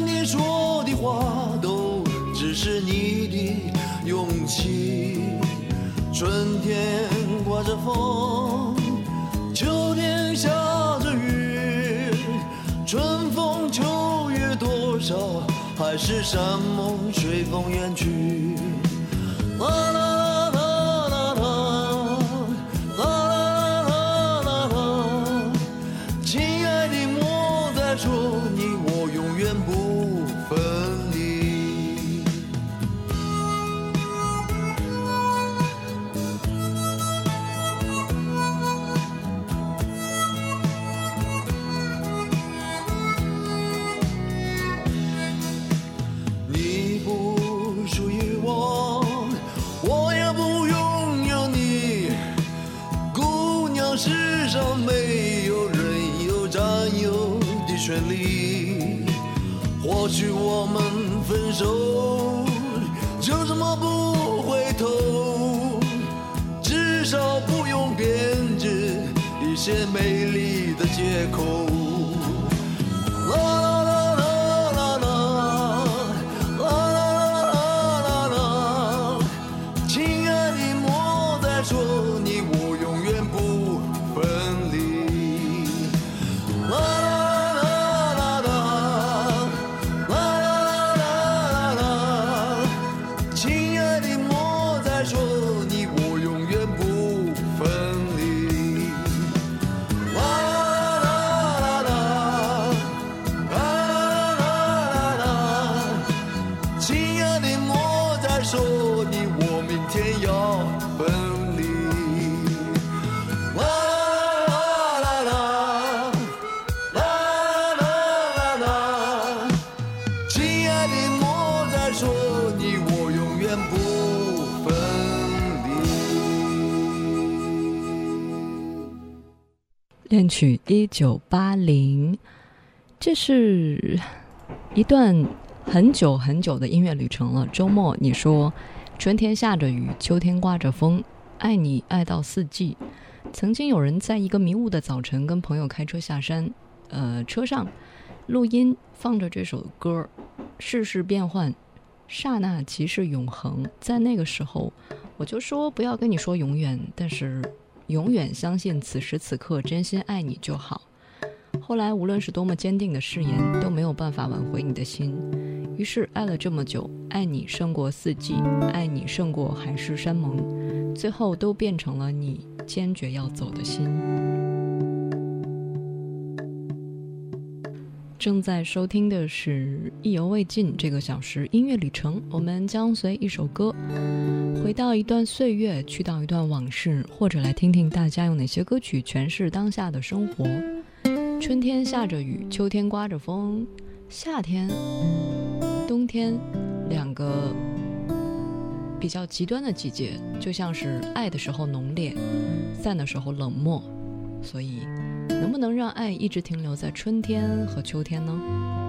你说的话都只是你的勇气。春天刮着风，秋天下着雨，春风秋月多少，还是山盟随风远去。曲一九八零，这是一段很久很久的音乐旅程了。周末你说，春天下着雨，秋天刮着风，爱你爱到四季。曾经有人在一个迷雾的早晨跟朋友开车下山，呃，车上录音放着这首歌，世事变幻，刹那即是永恒。在那个时候，我就说不要跟你说永远，但是永远相信此时此刻真心爱你就好。后来无论是多么坚定的誓言，都没有办法挽回你的心。于是爱了这么久，爱你胜过四季，爱你胜过海誓山盟，最后都变成了你坚决要走的心。正在收听的是意犹未尽这个小时音乐旅程我们将随一首歌回到一段岁月去到一段往事或者来听听大家用哪些歌曲诠释当下的生活。春天下着雨秋天刮着风夏天冬天两个比较极端的季节就像是爱的时候浓烈散的时候冷漠所以能不能让爱一直停留在春天和秋天呢？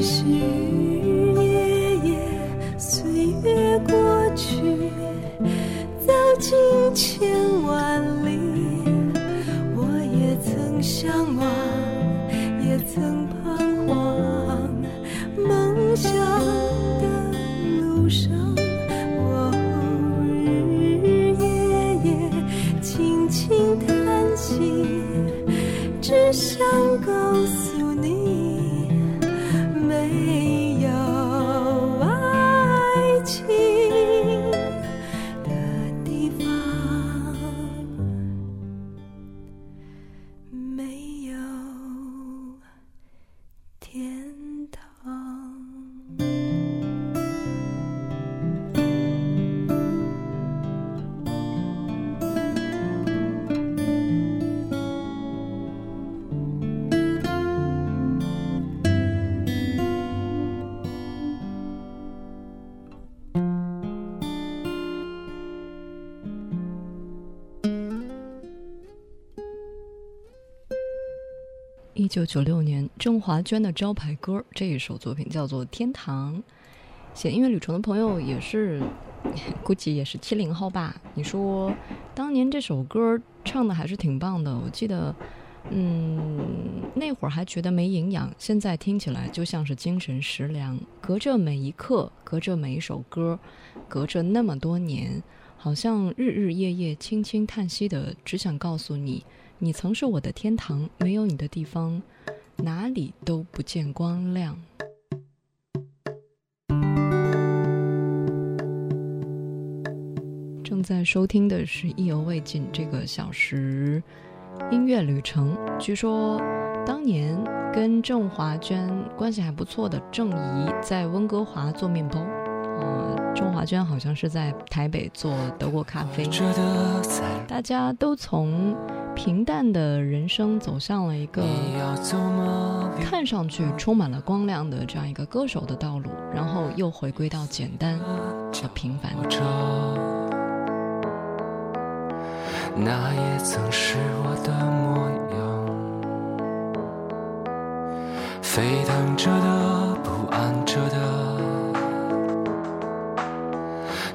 可。一九九六年郑华娟的招牌歌这一首作品叫做天堂。写音乐旅程的朋友也是估计也是七零后吧。你说当年这首歌唱的还是挺棒的我记得嗯那会儿还觉得没营养现在听起来就像是精神食粮。隔着每一刻隔着每一首歌隔着那么多年好像日日夜夜轻轻叹息的只想告诉你你曾是我的天堂，没有你的地方，哪里都不见光亮。正在收听的是意犹未尽这个小时音乐旅程。据说当年跟郑华娟关系还不错的郑怡在温哥华做面包，呃，郑华娟好像是在台北做德国咖啡。大家都从平淡的人生走向了一个？看上去充满了光亮的这样一个歌手的道路，然后又回归到简单和平凡。着，那也曾是我的模样。沸腾着的，不安着的，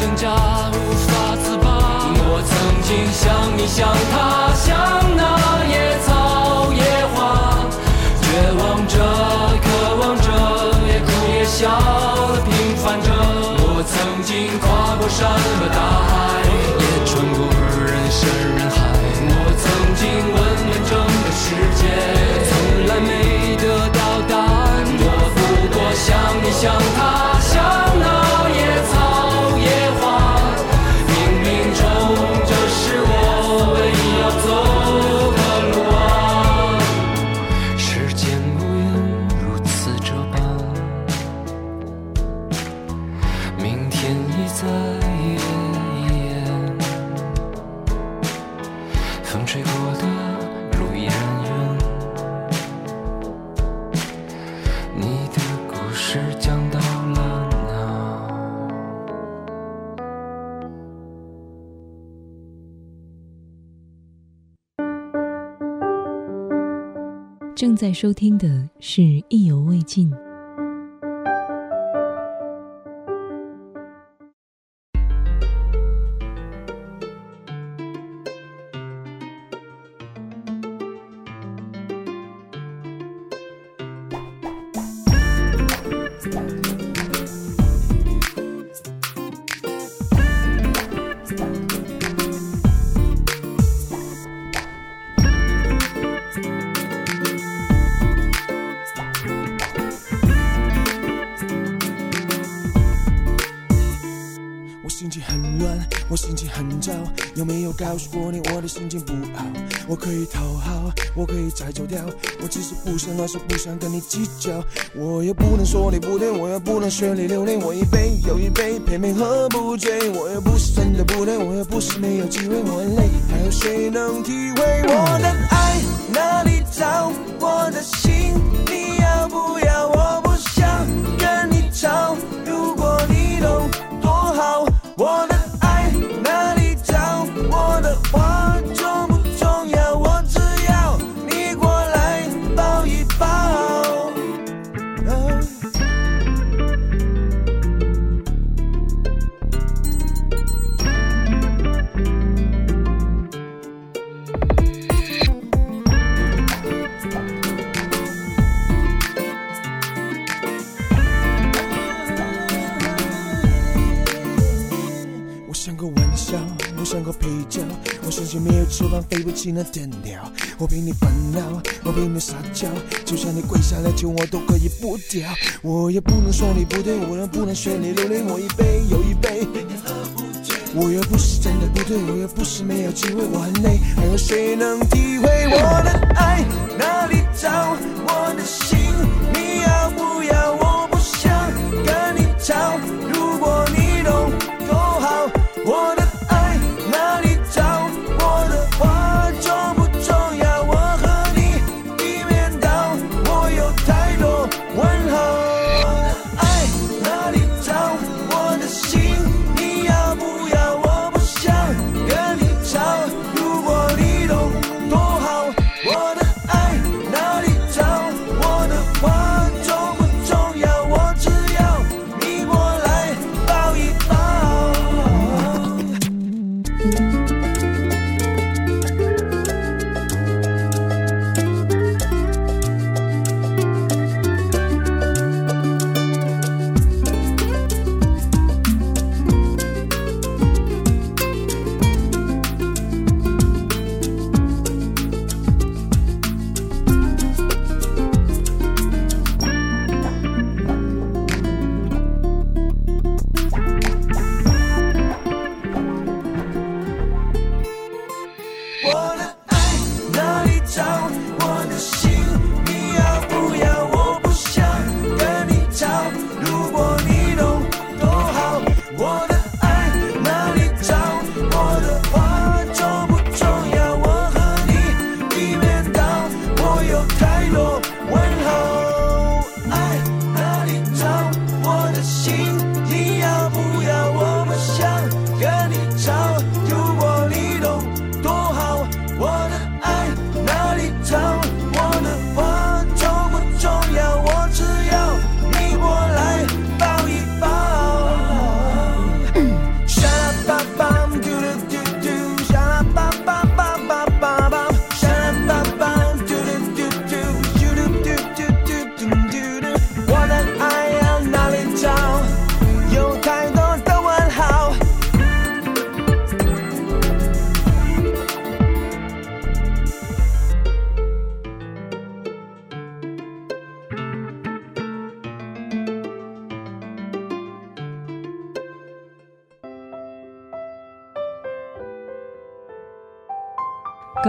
挣扎无法自拔。我曾经像你像他，像那野草野花，绝望着，渴望着，也哭也笑的平凡着。我曾经跨过山和大海，也穿过人山人海。我曾经问遍整个世界，从来没得到答案。我不过像你像他，在眼眼，风吹过的路。正在收听的是《意犹未尽》。告诉过你我的心情不好？我可以讨好，我可以再走掉，我只是不想乱说，不想跟你计较。我又不能说你不对，我又不能学你流泪，我一杯又一杯，偏偏喝不醉。我又不是真的不对，我又不是没有机会，我很累，还有谁能体会我的爱翅膀，飞不起那天鸟。我陪你烦恼，我陪你撒娇，就算你跪下来求我都可以不掉。我也不能说你不对，我也不能学你流泪，我一杯又一杯。我又不是真的不对，我又不是没有机会，我很累，还有谁能体会我的爱哪里找？我的心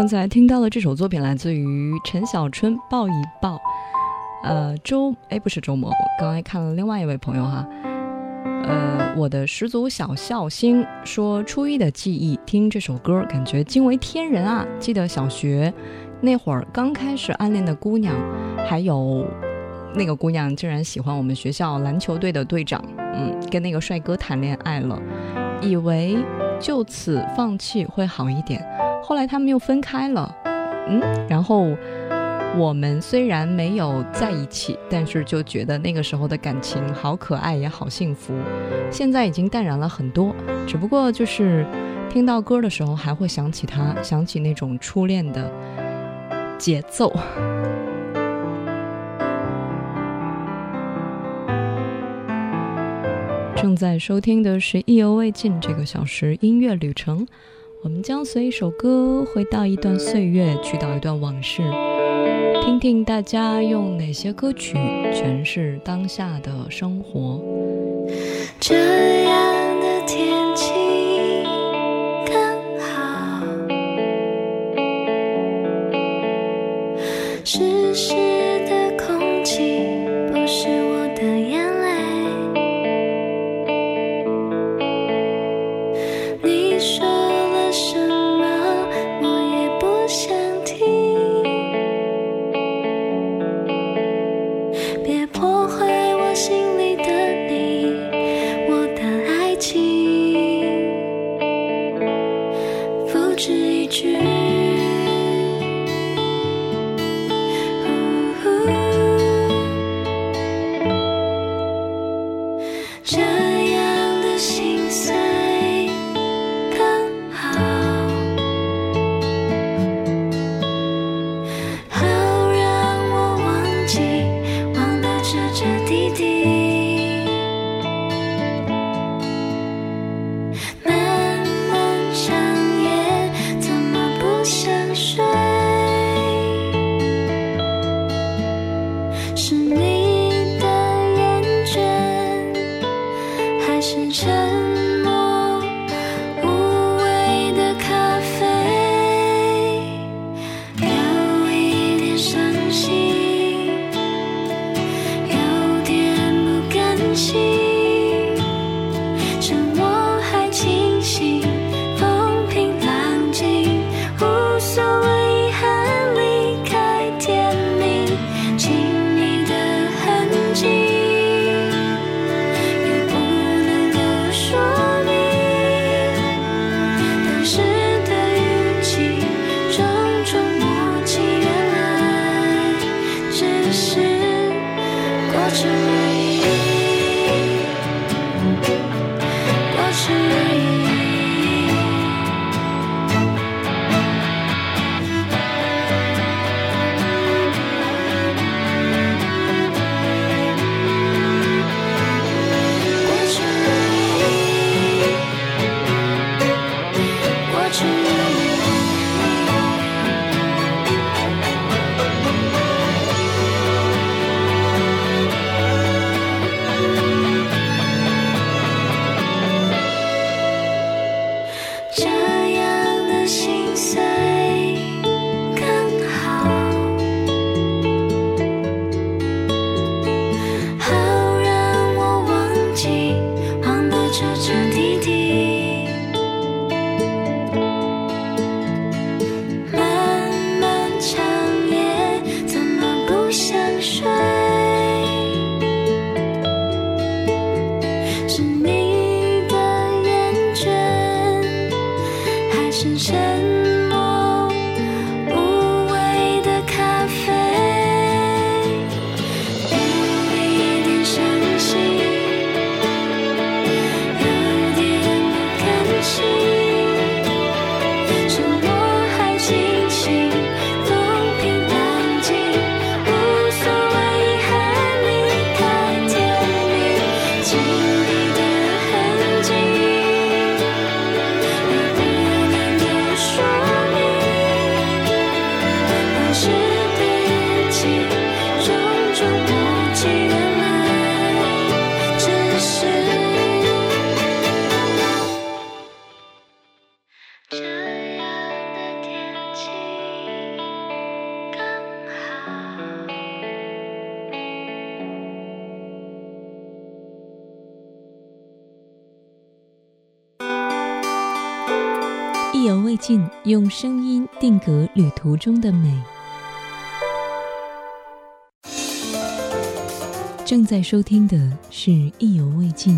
刚才听到的这首作品来自于陈小春，《抱一抱》。呃，周哎不是周末，我刚才看了另外一位朋友哈，呃，我的十足小孝星说，初一的记忆，听这首歌感觉惊为天人啊！记得小学那会儿刚开始暗恋的姑娘，还有那个姑娘竟然喜欢我们学校篮球队的队长，嗯，跟那个帅哥谈恋爱了，以为就此放弃会好一点，后来他们又分开了，嗯，然后。我们虽然没有在一起，但是就觉得那个时候的感情好可爱，也好幸福。现在已经淡然了很多，只不过就是听到歌的时候，还会想起他，想起那种初恋的节奏。正在收听的是意犹未尽这个小时音乐旅程，我们将随一首歌回到一段岁月，去到一段往事。听听大家用哪些歌曲诠释当下的生活。这样犹未尽，用声音定格旅途中的美。正在收听的是《意犹未尽》。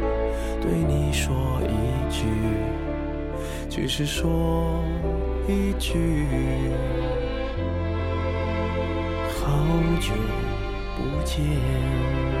对你说一句，只是说一句，好久不见。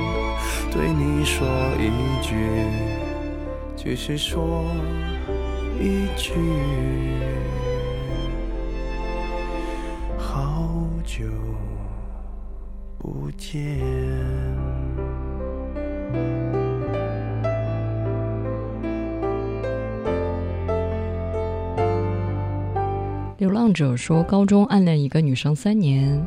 对你说一句，只是说一句。好久不见。流浪者说，高中暗恋一个女生三年，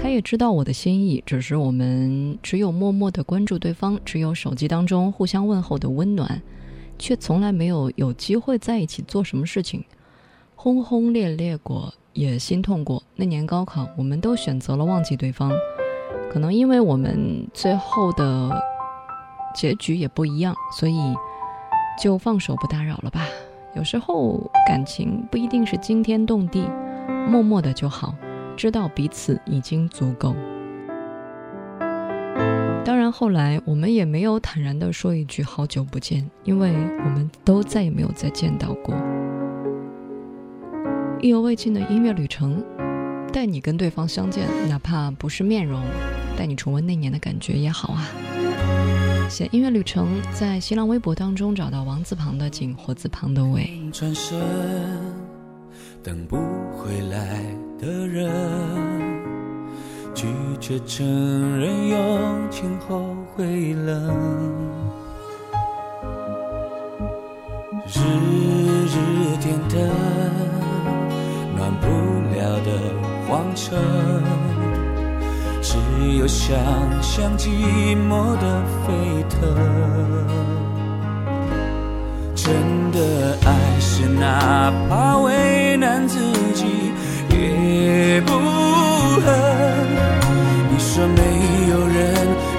他也知道我的心意，只是我们只有默默的关注对方，只有手机当中互相问候的温暖，却从来没有有机会在一起做什么事情。轰轰烈烈过，也心痛过。那年高考，我们都选择了忘记对方，可能因为我们最后的结局也不一样，所以就放手不打扰了吧。有时候感情不一定是惊天动地，默默的就好，知道彼此已经足够。当然，后来我们也没有坦然的说一句好久不见，因为我们都再也没有再见到过。意犹未尽的音乐旅程，带你跟对方相见，哪怕不是面容，带你重温那年的感觉也好啊。写音乐旅程，在新浪微博当中找到王字旁的景，火字旁的伟。等不回来的人，拒绝承认用情后会冷。日日点灯，暖不了的荒城，只有想象寂寞的沸腾。真的爱是哪怕为难自己也不恨。你说没有人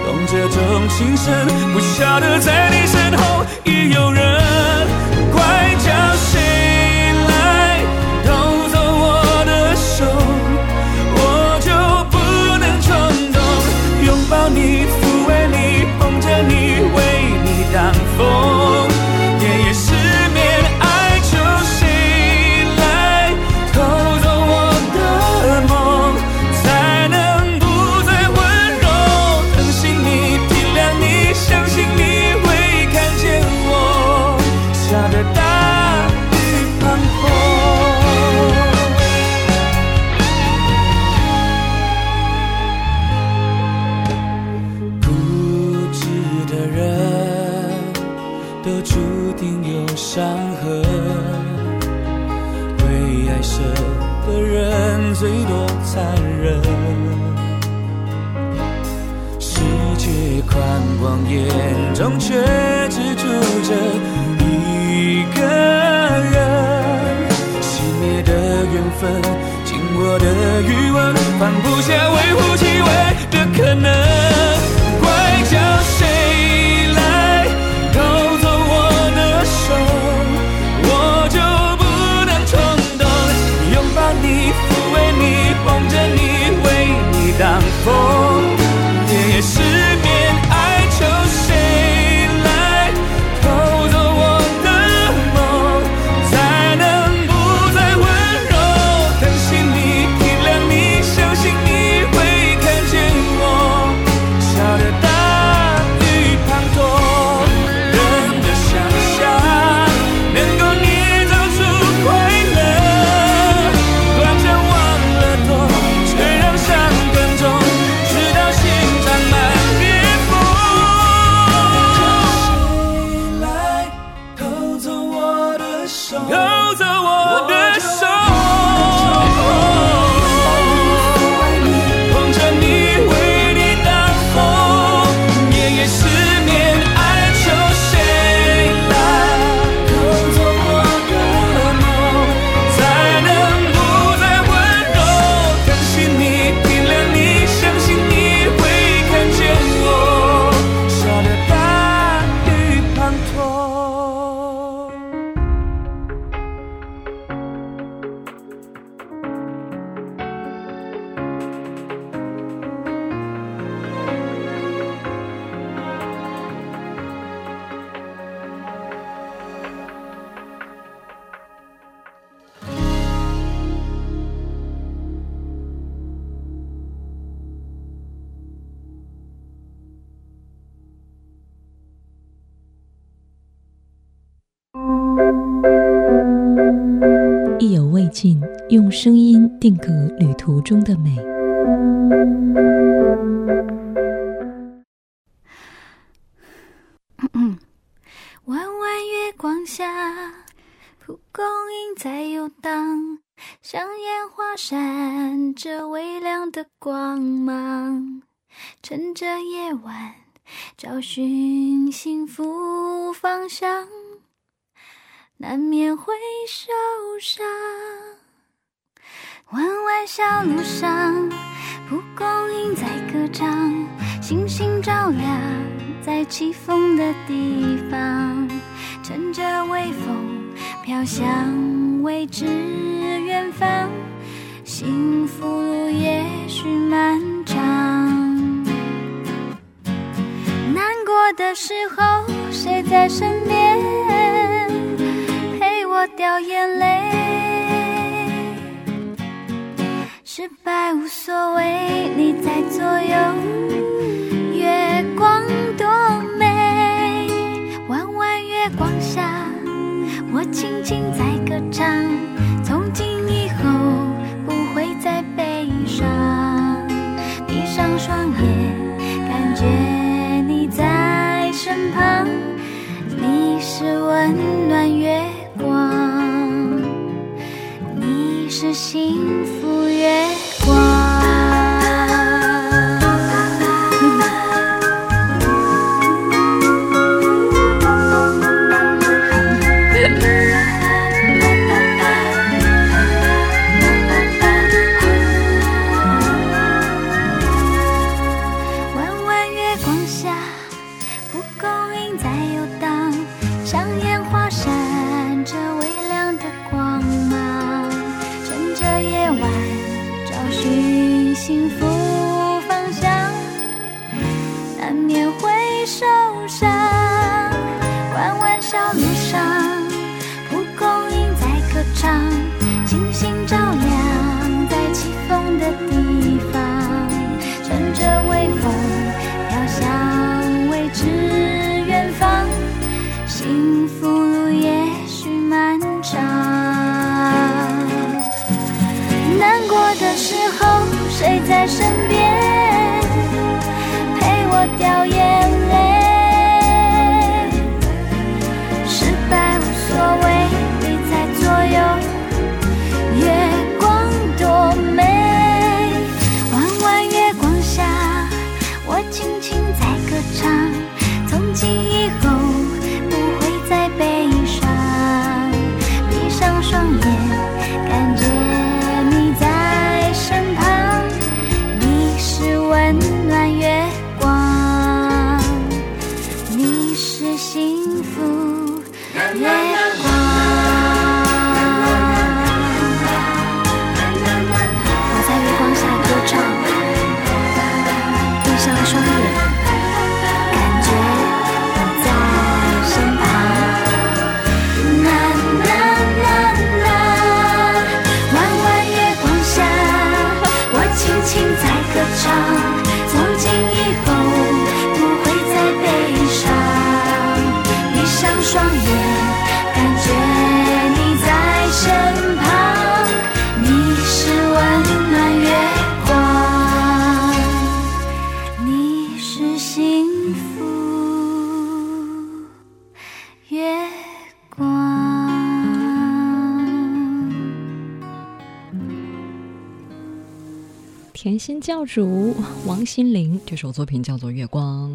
懂这种情深，不晓得在你身后已有人。爱舍的人最多残忍。世界宽广，眼中却只住着一个人。熄灭的缘分，紧握的余温，放不下微乎其微的可能。定格旅途中的美。弯弯月光下，蒲公英在游荡，像烟花闪着微亮的光芒。趁着夜晚，找寻幸福方向，难免会受伤。弯弯小路上，蒲公英在歌唱，星星照亮在起风的地方，乘着微风飘向未知远方，幸福路也许漫长。难过的时候，谁在身边陪我掉眼泪？失败无所谓，你在左右，主王心凌这首作品叫做《月光》。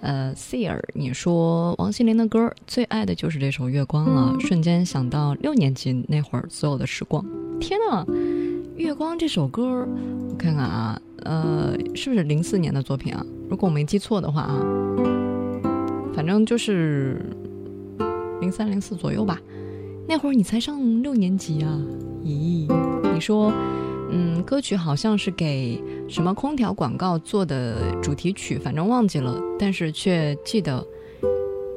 呃，Sir，你说王心凌的歌最爱的就是这首《月光》了，瞬间想到六年级那会儿所有的时光。天呐，《月光》这首歌，我看看啊，呃，是不是零四年的作品啊？如果我没记错的话啊，反正就是零三零四左右吧。那会儿你才上六年级啊？咦，你说？嗯，歌曲好像是给什么空调广告做的主题曲，反正忘记了，但是却记得，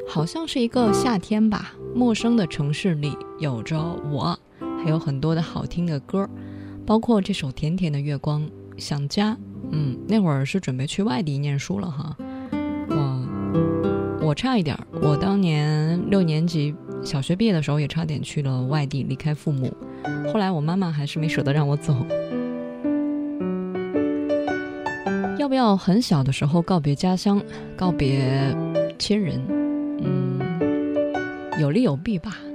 好像是一个夏天吧。陌生的城市里有着我，还有很多的好听的歌，包括这首甜甜的月光，想家。嗯，那会儿是准备去外地念书了哈。我我差一点，我当年六年级小学毕业的时候也差点去了外地，离开父母。后来我妈妈还是没舍得让我走。要不要很小的时候告别家乡，告别亲人？嗯，有利有弊吧。「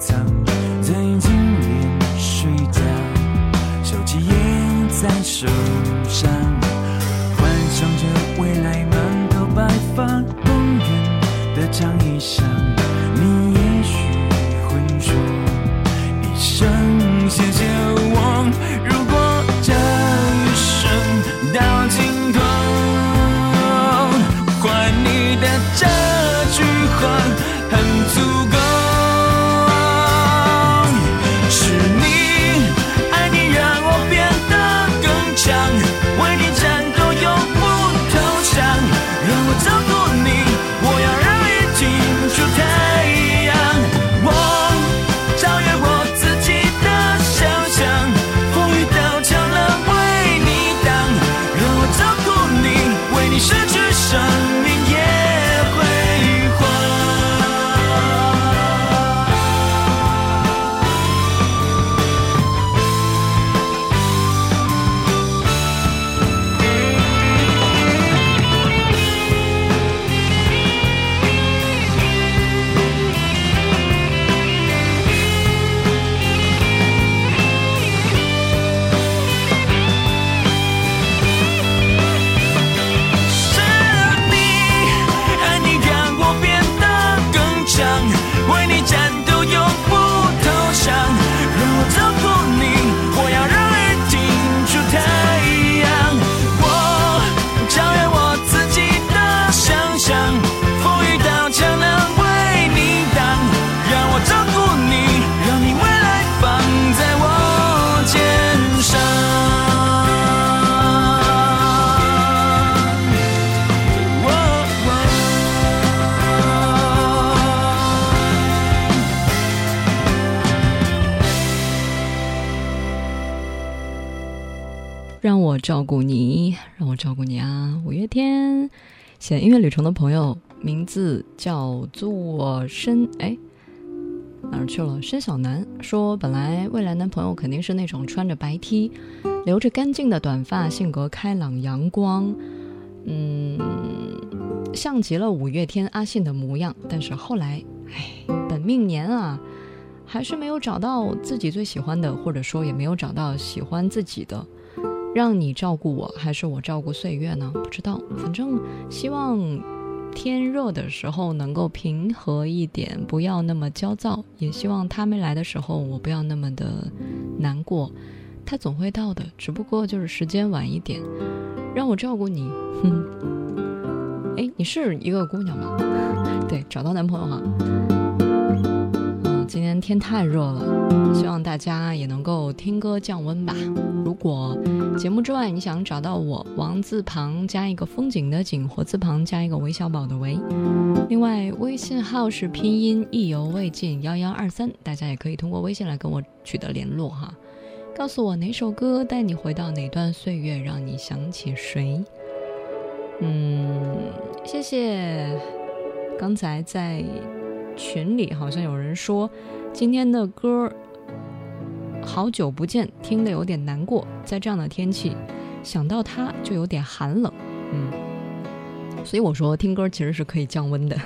你收藏，最近连睡觉，手机也在手上，幻想着未来满头白发，公园的长椅上，你也许会说一声谢谢照顾你，让我照顾你啊！五月天写音乐旅程的朋友，名字叫做申哎哪儿去了？申小南说，本来未来男朋友肯定是那种穿着白 T，留着干净的短发，性格开朗阳光，嗯，像极了五月天阿信的模样。但是后来，哎，本命年啊，还是没有找到自己最喜欢的，或者说也没有找到喜欢自己的。让你照顾我，还是我照顾岁月呢？不知道，反正希望天热的时候能够平和一点，不要那么焦躁。也希望他没来的时候，我不要那么的难过。他总会到的，只不过就是时间晚一点。让我照顾你，哼。哎，你是一个姑娘吗？对，找到男朋友哈。今天天太热了，希望大家也能够听歌降温吧。如果节目之外你想找到我，王字旁加一个风景的景，火字旁加一个韦小宝的韦。另外，微信号是拼音意犹未尽幺幺二三，大家也可以通过微信来跟我取得联络哈。告诉我哪首歌带你回到哪段岁月，让你想起谁？嗯，谢谢。刚才在群里好像有人说，今天的歌好久不见，听得有点难过。在这样的天气，想到它就有点寒冷。嗯，所以我说听歌其实是可以降温的。